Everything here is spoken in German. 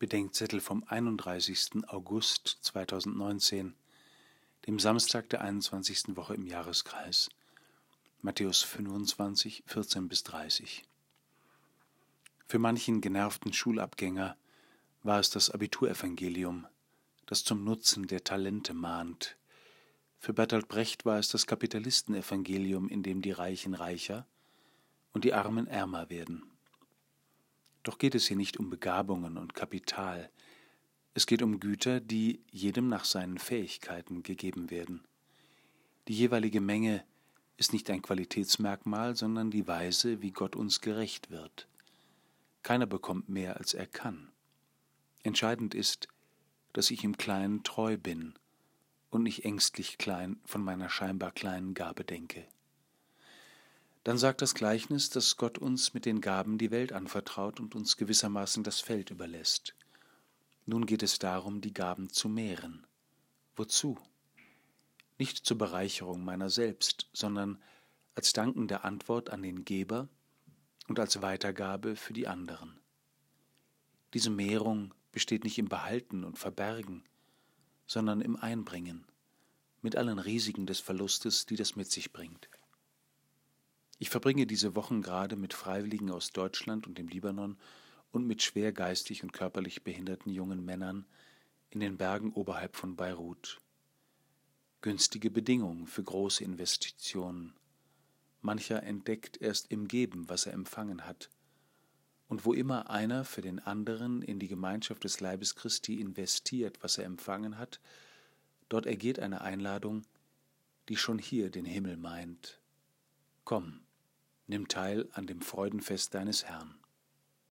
Bedenkzettel vom 31. August 2019, dem Samstag der 21. Woche im Jahreskreis. Matthäus 25, 14 bis 30. Für manchen genervten Schulabgänger war es das Abiturevangelium, das zum Nutzen der Talente mahnt. Für Bertolt Brecht war es das Kapitalistenevangelium, in dem die Reichen reicher und die Armen ärmer werden. Doch geht es hier nicht um Begabungen und Kapital, es geht um Güter, die jedem nach seinen Fähigkeiten gegeben werden. Die jeweilige Menge ist nicht ein Qualitätsmerkmal, sondern die Weise, wie Gott uns gerecht wird. Keiner bekommt mehr, als er kann. Entscheidend ist, dass ich im Kleinen treu bin und nicht ängstlich klein von meiner scheinbar kleinen Gabe denke. Dann sagt das Gleichnis, dass Gott uns mit den Gaben die Welt anvertraut und uns gewissermaßen das Feld überlässt. Nun geht es darum, die Gaben zu mehren. Wozu? Nicht zur Bereicherung meiner selbst, sondern als dankende Antwort an den Geber und als Weitergabe für die anderen. Diese Mehrung besteht nicht im Behalten und Verbergen, sondern im Einbringen, mit allen Risiken des Verlustes, die das mit sich bringt. Ich verbringe diese Wochen gerade mit Freiwilligen aus Deutschland und dem Libanon und mit schwer geistig und körperlich behinderten jungen Männern in den Bergen oberhalb von Beirut. Günstige Bedingungen für große Investitionen. Mancher entdeckt erst im Geben, was er empfangen hat. Und wo immer einer für den anderen in die Gemeinschaft des Leibes Christi investiert, was er empfangen hat, dort ergeht eine Einladung, die schon hier den Himmel meint. Komm, nimm teil an dem Freudenfest deines Herrn.